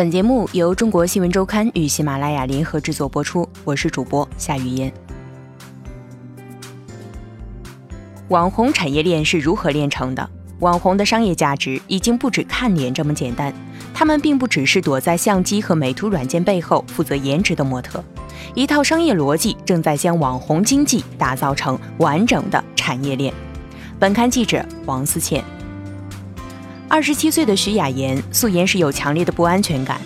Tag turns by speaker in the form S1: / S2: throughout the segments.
S1: 本节目由中国新闻周刊与喜马拉雅联合制作播出，我是主播夏雨嫣。网红产业链是如何炼成的？网红的商业价值已经不止看脸这么简单，他们并不只是躲在相机和美图软件背后负责颜值的模特，一套商业逻辑正在将网红经济打造成完整的产业链。本刊记者王思倩。二十七岁的徐雅妍素颜是有强烈的不安全感，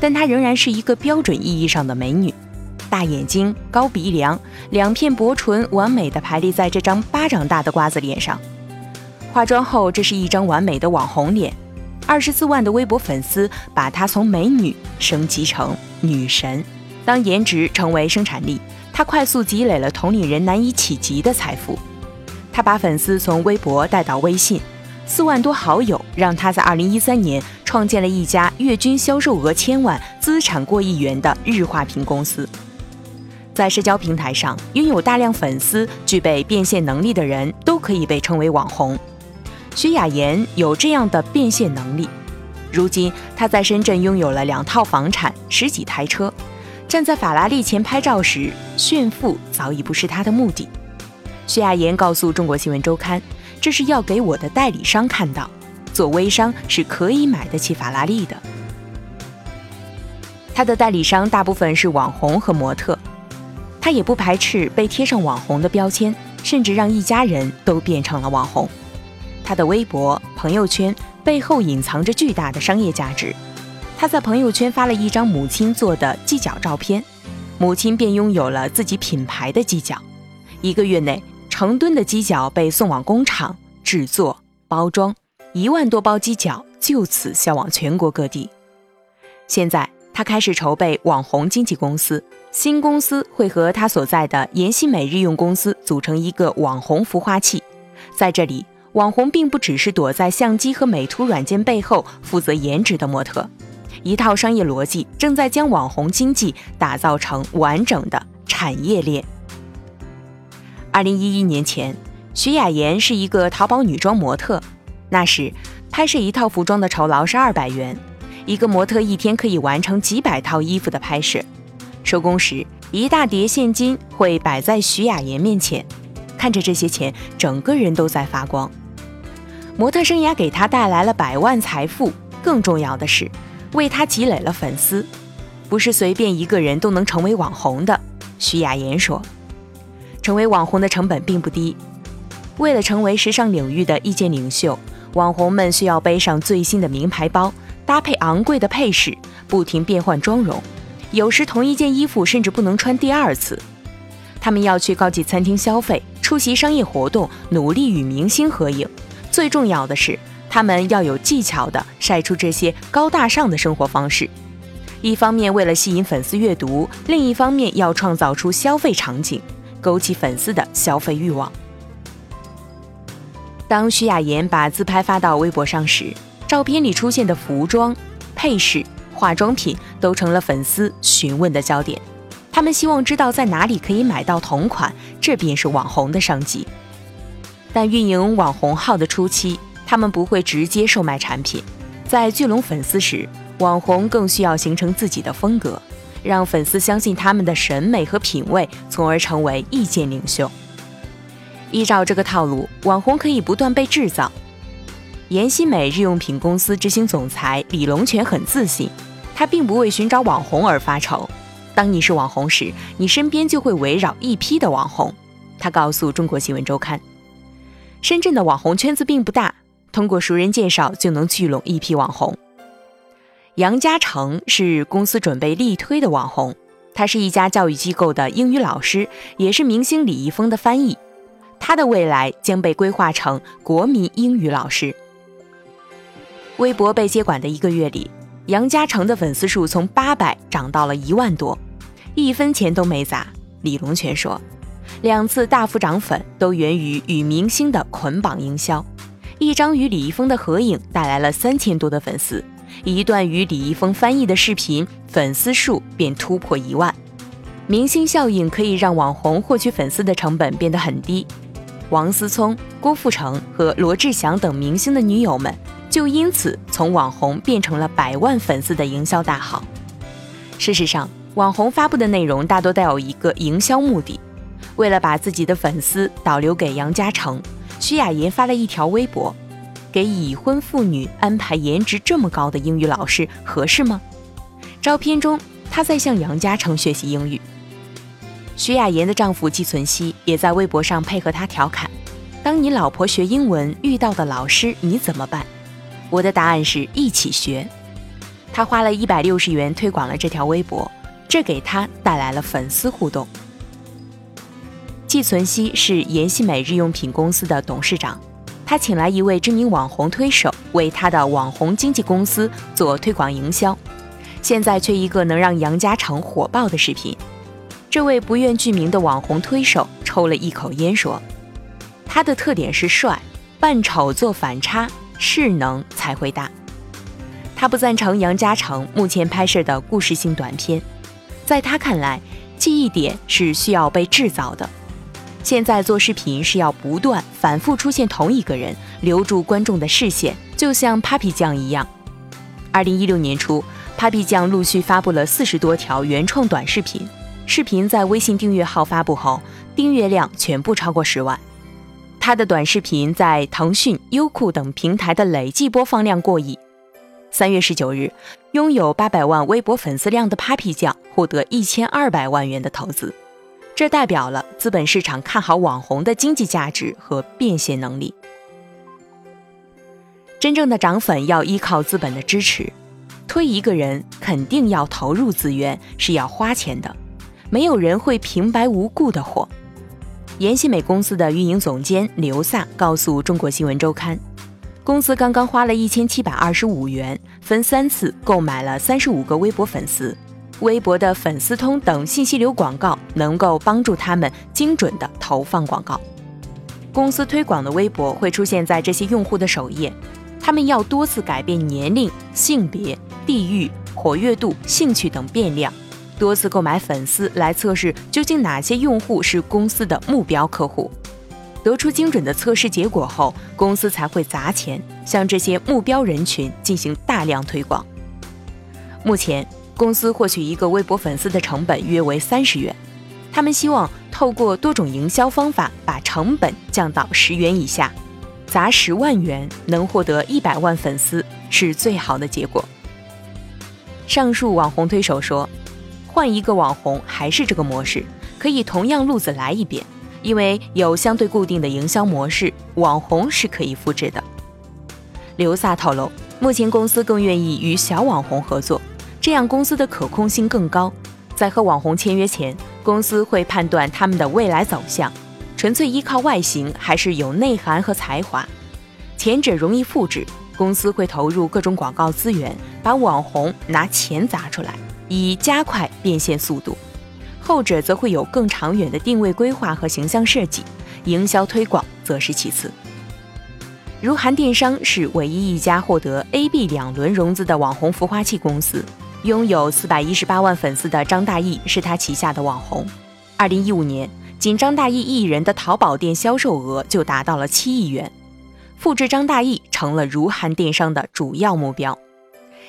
S1: 但她仍然是一个标准意义上的美女，大眼睛、高鼻梁，两片薄唇完美的排列在这张巴掌大的瓜子脸上。化妆后，这是一张完美的网红脸。二十四万的微博粉丝把她从美女升级成女神。当颜值成为生产力，她快速积累了同龄人难以企及的财富。她把粉丝从微博带到微信。四万多好友，让他在二零一三年创建了一家月均销售额千万、资产过亿元的日化品公司。在社交平台上拥有大量粉丝、具备变现能力的人都可以被称为网红。徐雅妍有这样的变现能力。如今，她在深圳拥有了两套房产、十几台车，站在法拉利前拍照时，炫富早已不是她的目的。徐雅妍告诉中国新闻周刊。这是要给我的代理商看到，做微商是可以买得起法拉利的。他的代理商大部分是网红和模特，他也不排斥被贴上网红的标签，甚至让一家人都变成了网红。他的微博、朋友圈背后隐藏着巨大的商业价值。他在朋友圈发了一张母亲做的鸡脚照片，母亲便拥有了自己品牌的鸡脚。一个月内。成吨的鸡脚被送往工厂制作包装，一万多包鸡脚就此销往全国各地。现在他开始筹备网红经纪公司，新公司会和他所在的妍希美日用公司组成一个网红孵化器。在这里，网红并不只是躲在相机和美图软件背后负责颜值的模特，一套商业逻辑正在将网红经济打造成完整的产业链。二零一一年前，徐雅妍是一个淘宝女装模特。那时，拍摄一套服装的酬劳是二百元，一个模特一天可以完成几百套衣服的拍摄。收工时，一大叠现金会摆在徐雅妍面前，看着这些钱，整个人都在发光。模特生涯给她带来了百万财富，更重要的是，为她积累了粉丝。不是随便一个人都能成为网红的，徐雅妍说。成为网红的成本并不低。为了成为时尚领域的意见领袖，网红们需要背上最新的名牌包，搭配昂贵的配饰，不停变换妆容。有时同一件衣服甚至不能穿第二次。他们要去高级餐厅消费，出席商业活动，努力与明星合影。最重要的是，他们要有技巧地晒出这些高大上的生活方式。一方面为了吸引粉丝阅读，另一方面要创造出消费场景。勾起粉丝的消费欲望。当徐雅妍把自拍发到微博上时，照片里出现的服装、配饰、化妆品都成了粉丝询问的焦点。他们希望知道在哪里可以买到同款，这便是网红的商机。但运营网红号的初期，他们不会直接售卖产品。在聚拢粉丝时，网红更需要形成自己的风格。让粉丝相信他们的审美和品味，从而成为意见领袖。依照这个套路，网红可以不断被制造。妍希美日用品公司执行总裁李龙泉很自信，他并不为寻找网红而发愁。当你是网红时，你身边就会围绕一批的网红。他告诉中国新闻周刊，深圳的网红圈子并不大，通过熟人介绍就能聚拢一批网红。杨嘉诚是公司准备力推的网红，他是一家教育机构的英语老师，也是明星李易峰的翻译。他的未来将被规划成国民英语老师。微博被接管的一个月里，杨嘉诚的粉丝数从八百涨到了一万多，一分钱都没砸。李龙泉说，两次大幅涨粉都源于与明星的捆绑营销。一张与李易峰的合影带来了三千多的粉丝。一段与李易峰翻译的视频，粉丝数便突破一万。明星效应可以让网红获取粉丝的成本变得很低。王思聪、郭富城和罗志祥等明星的女友们就因此从网红变成了百万粉丝的营销大号。事实上，网红发布的内容大多带有一个营销目的。为了把自己的粉丝导流给杨嘉诚，徐雅妍发了一条微博：“给已婚妇女安排颜值这么高的英语老师合适吗？”照片中，她在向杨嘉诚学习英语。徐雅妍的丈夫季存希也在微博上配合她调侃：“当你老婆学英文遇到的老师，你怎么办？”我的答案是一起学。他花了一百六十元推广了这条微博，这给他带来了粉丝互动。季存希是妍希美日用品公司的董事长，他请来一位知名网红推手为他的网红经纪公司做推广营销，现在缺一个能让杨嘉诚火爆的视频。这位不愿具名的网红推手抽了一口烟说：“他的特点是帅，扮丑做反差。”势能才会大。他不赞成杨嘉诚目前拍摄的故事性短片，在他看来，记忆点是需要被制造的。现在做视频是要不断反复出现同一个人，留住观众的视线，就像 Papi 酱一样。二零一六年初，Papi 酱陆续发布了四十多条原创短视频，视频在微信订阅号发布后，订阅量全部超过十万。他的短视频在腾讯、优酷等平台的累计播放量过亿。三月十九日，拥有八百万微博粉丝量的 Papi 酱获得一千二百万元的投资，这代表了资本市场看好网红的经济价值和变现能力。真正的涨粉要依靠资本的支持，推一个人肯定要投入资源，是要花钱的，没有人会平白无故的火。妍希美公司的运营总监刘萨告诉《中国新闻周刊》，公司刚刚花了一千七百二十五元，分三次购买了三十五个微博粉丝。微博的粉丝通等信息流广告能够帮助他们精准的投放广告。公司推广的微博会出现在这些用户的首页，他们要多次改变年龄、性别、地域、活跃度、兴趣等变量。多次购买粉丝来测试究竟哪些用户是公司的目标客户，得出精准的测试结果后，公司才会砸钱向这些目标人群进行大量推广。目前，公司获取一个微博粉丝的成本约为三十元，他们希望透过多种营销方法把成本降到十元以下，砸十万元能获得一百万粉丝是最好的结果。上述网红推手说。换一个网红还是这个模式，可以同样路子来一遍，因为有相对固定的营销模式，网红是可以复制的。刘萨透露，目前公司更愿意与小网红合作，这样公司的可控性更高。在和网红签约前，公司会判断他们的未来走向，纯粹依靠外形还是有内涵和才华。前者容易复制，公司会投入各种广告资源，把网红拿钱砸出来。以加快变现速度，后者则会有更长远的定位规划和形象设计，营销推广则是其次。如涵电商是唯一一家获得 A、B 两轮融资的网红孵化器公司，拥有四百一十八万粉丝的张大奕是他旗下的网红。二零一五年，仅张大奕一人的淘宝店销售额就达到了七亿元，复制张大奕成了如涵电商的主要目标。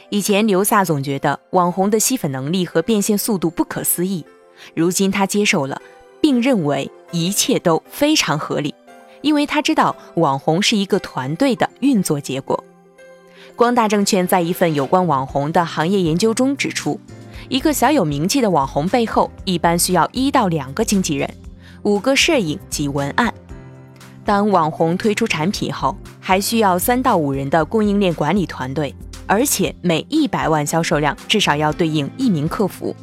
S1: 以前刘萨总觉得网红的吸粉能力和变现速度不可思议，如今他接受了，并认为一切都非常合理，因为他知道网红是一个团队的运作结果。光大证券在一份有关网红的行业研究中指出，一个小有名气的网红背后一般需要一到两个经纪人，五个摄影及文案。当网红推出产品后，还需要三到五人的供应链管理团队。而且每一百万销售量至少要对应一名客服。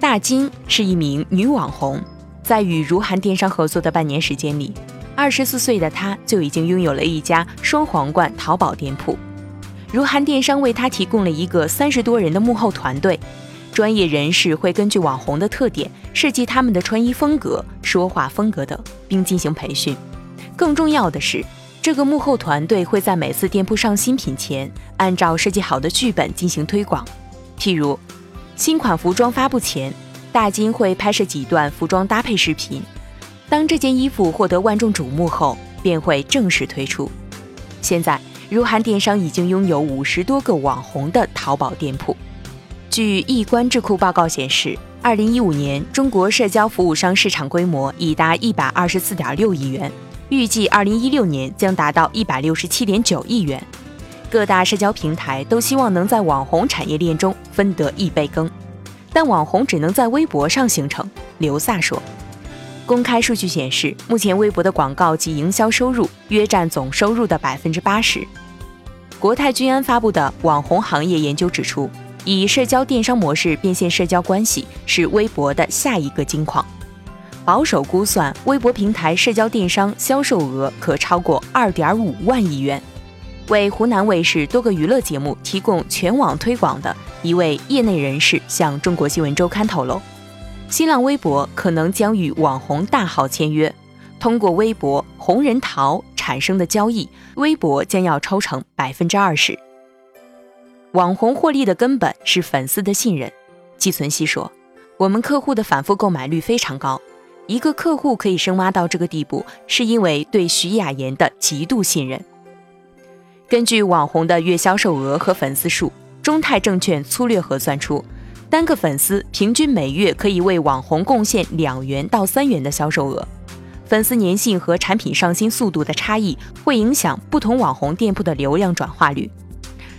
S1: 大金是一名女网红，在与如涵电商合作的半年时间里，二十四岁的她就已经拥有了一家双皇冠淘宝店铺。如涵电商为她提供了一个三十多人的幕后团队，专业人士会根据网红的特点设计他们的穿衣风格、说话风格等，并进行培训。更重要的是。这个幕后团队会在每次店铺上新品前，按照设计好的剧本进行推广。譬如，新款服装发布前，大金会拍摄几段服装搭配视频。当这件衣服获得万众瞩目后，便会正式推出。现在，如涵电商已经拥有五十多个网红的淘宝店铺。据易观智库报告显示，二零一五年中国社交服务商市场规模已达一百二十四点六亿元，预计二零一六年将达到一百六十七点九亿元。各大社交平台都希望能在网红产业链中分得一杯羹，但网红只能在微博上形成。刘萨说。公开数据显示，目前微博的广告及营销收入约占总收入的百分之八十。国泰君安发布的网红行业研究指出，以社交电商模式变现社交关系是微博的下一个金矿。保守估算，微博平台社交电商销售额可超过二点五万亿元。为湖南卫视多个娱乐节目提供全网推广的一位业内人士向中国新闻周刊透露。新浪微博可能将与网红大号签约，通过微博红人淘产生的交易，微博将要抽成百分之二十。网红获利的根本是粉丝的信任。季存希说：“我们客户的反复购买率非常高，一个客户可以深挖到这个地步，是因为对徐雅妍的极度信任。”根据网红的月销售额和粉丝数，中泰证券粗略核算出。单个粉丝平均每月可以为网红贡献两元到三元的销售额。粉丝粘性和产品上新速度的差异会影响不同网红店铺的流量转化率。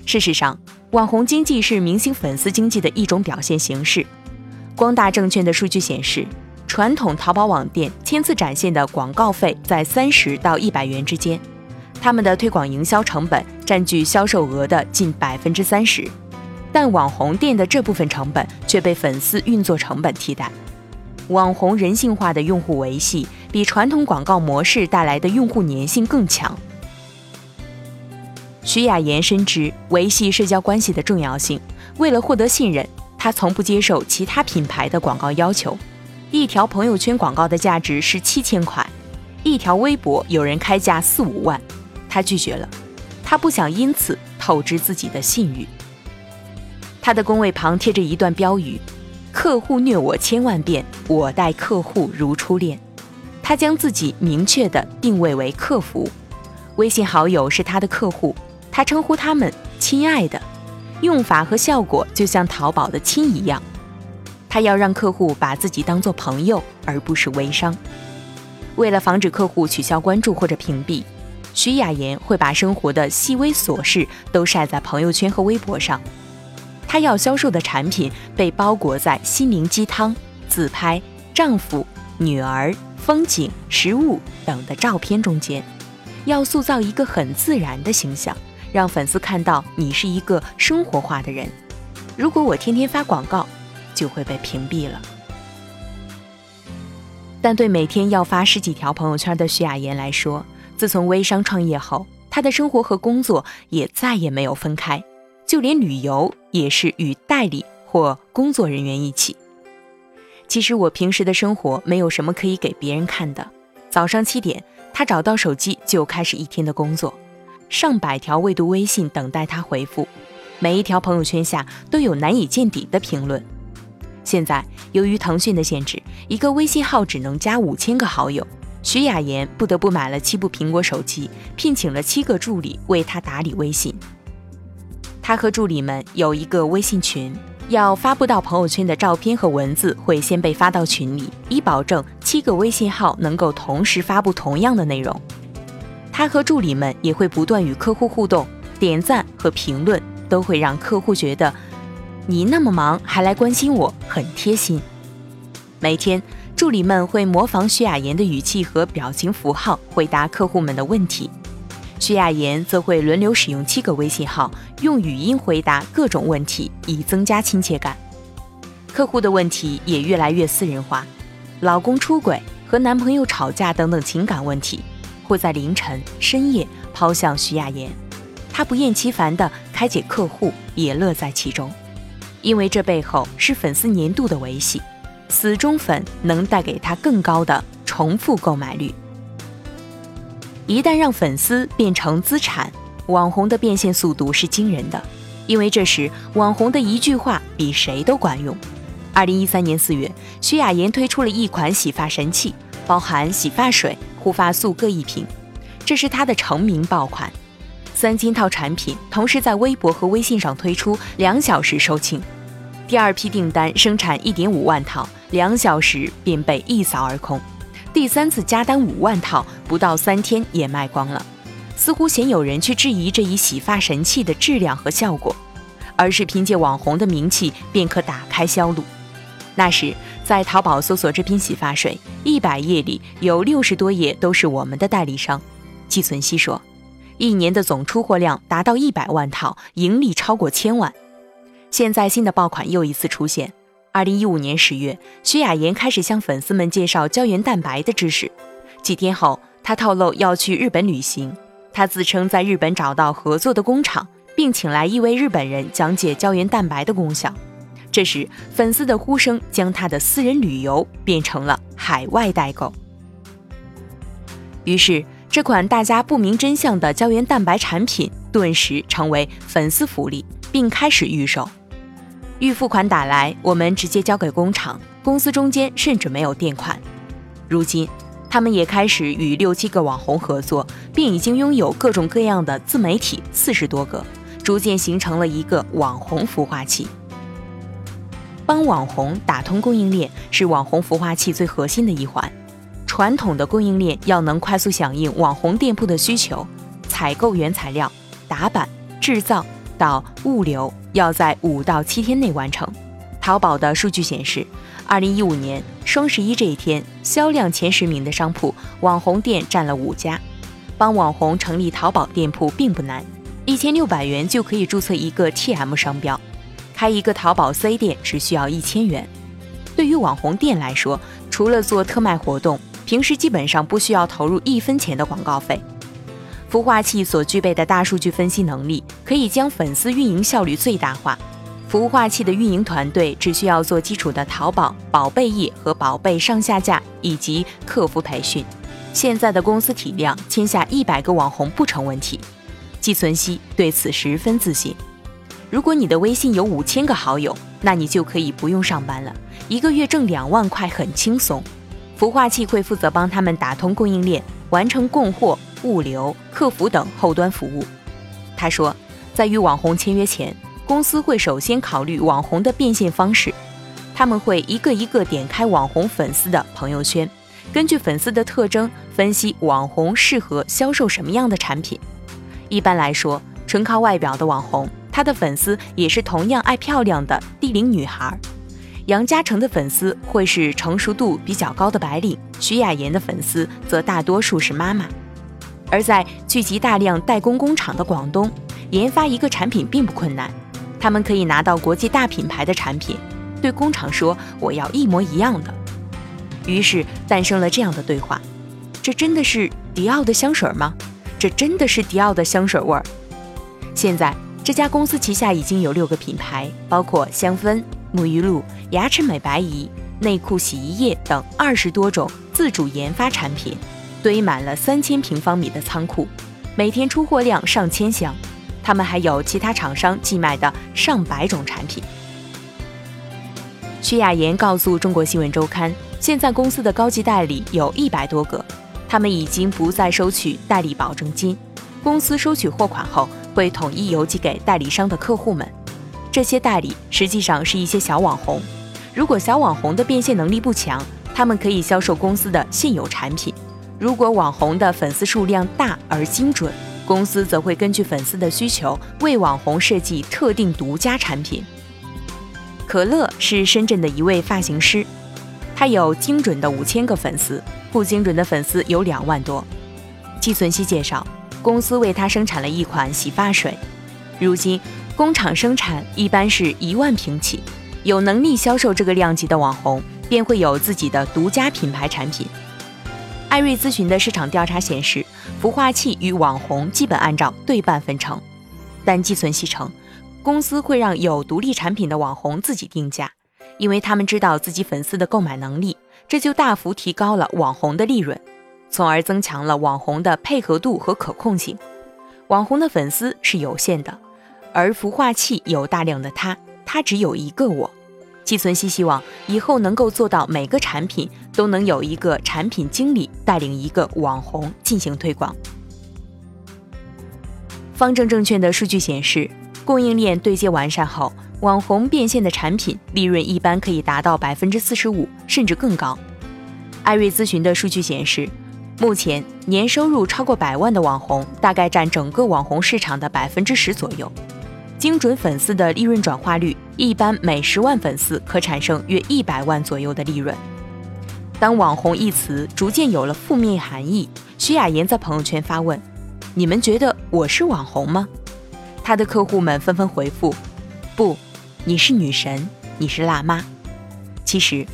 S1: 事实上，网红经济是明星粉丝经济的一种表现形式。光大证券的数据显示，传统淘宝网店千次展现的广告费在三十到一百元之间，他们的推广营销成本占据销售额的近百分之三十。但网红店的这部分成本却被粉丝运作成本替代。网红人性化的用户维系比传统广告模式带来的用户粘性更强。徐雅妍深知维系社交关系的重要性，为了获得信任，她从不接受其他品牌的广告要求。一条朋友圈广告的价值是七千块，一条微博有人开价四五万，她拒绝了。她不想因此透支自己的信誉。他的工位旁贴着一段标语：“客户虐我千万遍，我待客户如初恋。”他将自己明确地定位为客服，微信好友是他的客户，他称呼他们“亲爱的”，用法和效果就像淘宝的“亲”一样。他要让客户把自己当做朋友，而不是微商。为了防止客户取消关注或者屏蔽，徐雅妍会把生活的细微琐事都晒在朋友圈和微博上。她要销售的产品被包裹在心灵鸡汤、自拍、丈夫、女儿、风景、食物等的照片中间，要塑造一个很自然的形象，让粉丝看到你是一个生活化的人。如果我天天发广告，就会被屏蔽了。但对每天要发十几条朋友圈的徐雅妍来说，自从微商创业后，她的生活和工作也再也没有分开。就连旅游也是与代理或工作人员一起。其实我平时的生活没有什么可以给别人看的。早上七点，他找到手机就开始一天的工作，上百条未读微信等待他回复，每一条朋友圈下都有难以见底的评论。现在由于腾讯的限制，一个微信号只能加五千个好友，徐雅妍不得不买了七部苹果手机，聘请了七个助理为他打理微信。他和助理们有一个微信群，要发布到朋友圈的照片和文字会先被发到群里，以保证七个微信号能够同时发布同样的内容。他和助理们也会不断与客户互动，点赞和评论都会让客户觉得你那么忙还来关心我，很贴心。每天，助理们会模仿徐雅妍的语气和表情符号回答客户们的问题。徐雅妍则会轮流使用七个微信号，用语音回答各种问题，以增加亲切感。客户的问题也越来越私人化，老公出轨、和男朋友吵架等等情感问题，会在凌晨深夜抛向徐雅妍。她不厌其烦地开解客户，也乐在其中，因为这背后是粉丝粘度的维系，死忠粉能带给她更高的重复购买率。一旦让粉丝变成资产，网红的变现速度是惊人的，因为这时网红的一句话比谁都管用。二零一三年四月，徐雅妍推出了一款洗发神器，包含洗发水、护发素各一瓶，这是她的成名爆款。三千套产品同时在微博和微信上推出，两小时售罄。第二批订单生产一点五万套，两小时便被一扫而空。第三次加单五万套，不到三天也卖光了。似乎鲜有人去质疑这一洗发神器的质量和效果，而是凭借网红的名气便可打开销路。那时在淘宝搜索这瓶洗发水，一百页里有六十多页都是我们的代理商。季存希说，一年的总出货量达到一百万套，盈利超过千万。现在新的爆款又一次出现。二零一五年十月，徐雅妍开始向粉丝们介绍胶原蛋白的知识。几天后，她透露要去日本旅行。她自称在日本找到合作的工厂，并请来一位日本人讲解胶原蛋白的功效。这时，粉丝的呼声将他的私人旅游变成了海外代购。于是，这款大家不明真相的胶原蛋白产品顿时成为粉丝福利，并开始预售。预付款打来，我们直接交给工厂，公司中间甚至没有垫款。如今。他们也开始与六七个网红合作，并已经拥有各种各样的自媒体四十多个，逐渐形成了一个网红孵化器。帮网红打通供应链是网红孵化器最核心的一环。传统的供应链要能快速响应网红店铺的需求，采购原材料、打版、制造到物流，要在五到七天内完成。淘宝的数据显示。二零一五年双十一这一天，销量前十名的商铺，网红店占了五家。帮网红成立淘宝店铺并不难，一千六百元就可以注册一个 TM 商标，开一个淘宝 C 店只需要一千元。对于网红店来说，除了做特卖活动，平时基本上不需要投入一分钱的广告费。孵化器所具备的大数据分析能力，可以将粉丝运营效率最大化。孵化器的运营团队只需要做基础的淘宝宝贝页和宝贝上下架以及客服培训。现在的公司体量，签下一百个网红不成问题。季存希对此十分自信。如果你的微信有五千个好友，那你就可以不用上班了，一个月挣两万块很轻松。孵化器会负责帮他们打通供应链，完成供货、物流、客服等后端服务。他说，在与网红签约前。公司会首先考虑网红的变现方式，他们会一个一个点开网红粉丝的朋友圈，根据粉丝的特征分析网红适合销售什么样的产品。一般来说，纯靠外表的网红，他的粉丝也是同样爱漂亮的低龄女孩。杨嘉诚的粉丝会是成熟度比较高的白领，徐雅妍的粉丝则大多数是妈妈。而在聚集大量代工工厂的广东，研发一个产品并不困难。他们可以拿到国际大品牌的产品，对工厂说：“我要一模一样的。”于是诞生了这样的对话：“这真的是迪奥的香水吗？这真的是迪奥的香水味儿。”现在这家公司旗下已经有六个品牌，包括香氛、沐浴露、牙齿美白仪、内裤、洗衣液等二十多种自主研发产品，堆满了三千平方米的仓库，每天出货量上千箱。他们还有其他厂商寄卖的上百种产品。徐雅妍告诉中国新闻周刊，现在公司的高级代理有一百多个，他们已经不再收取代理保证金，公司收取货款后会统一邮寄给代理商的客户们。这些代理实际上是一些小网红，如果小网红的变现能力不强，他们可以销售公司的现有产品；如果网红的粉丝数量大而精准。公司则会根据粉丝的需求为网红设计特定独家产品。可乐是深圳的一位发型师，他有精准的五千个粉丝，不精准的粉丝有两万多。季存希介绍，公司为他生产了一款洗发水，如今工厂生产一般是一万瓶起，有能力销售这个量级的网红便会有自己的独家品牌产品。艾瑞咨询的市场调查显示。孵化器与网红基本按照对半分成，但寄存希称，公司会让有独立产品的网红自己定价，因为他们知道自己粉丝的购买能力，这就大幅提高了网红的利润，从而增强了网红的配合度和可控性。网红的粉丝是有限的，而孵化器有大量的他，他只有一个我。季存希希望以后能够做到每个产品都能有一个产品经理带领一个网红进行推广。方正证券的数据显示，供应链对接完善后，网红变现的产品利润一般可以达到百分之四十五，甚至更高。艾瑞咨询的数据显示，目前年收入超过百万的网红大概占整个网红市场的百分之十左右。精准粉丝的利润转化率一般每十万粉丝可产生约一百万左右的利润。当“网红”一词逐渐有了负面含义，徐雅妍在朋友圈发问。你们觉得我是网红吗？她的客户们纷纷回复：“不，你是女神，你是辣妈。”其实，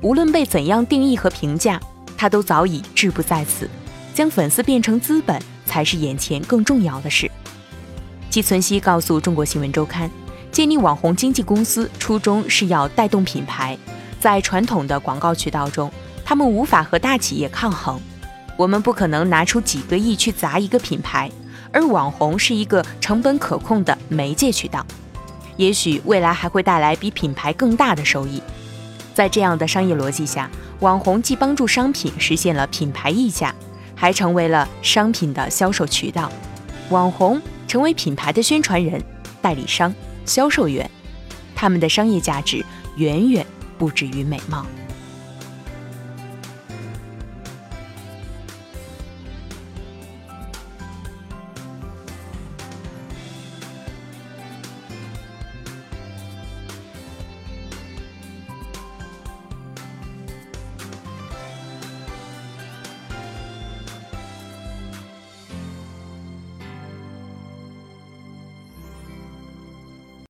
S1: 无论被怎样定义和评价，她都早已志不在此。将粉丝变成资本，才是眼前更重要的事。季存希告诉中国新闻周刊，建立网红经纪公司初衷是要带动品牌，在传统的广告渠道中，他们无法和大企业抗衡。我们不可能拿出几个亿去砸一个品牌，而网红是一个成本可控的媒介渠道，也许未来还会带来比品牌更大的收益。在这样的商业逻辑下，网红既帮助商品实现了品牌溢价，还成为了商品的销售渠道。网红成为品牌的宣传人、代理商、销售员，他们的商业价值远远不止于美貌。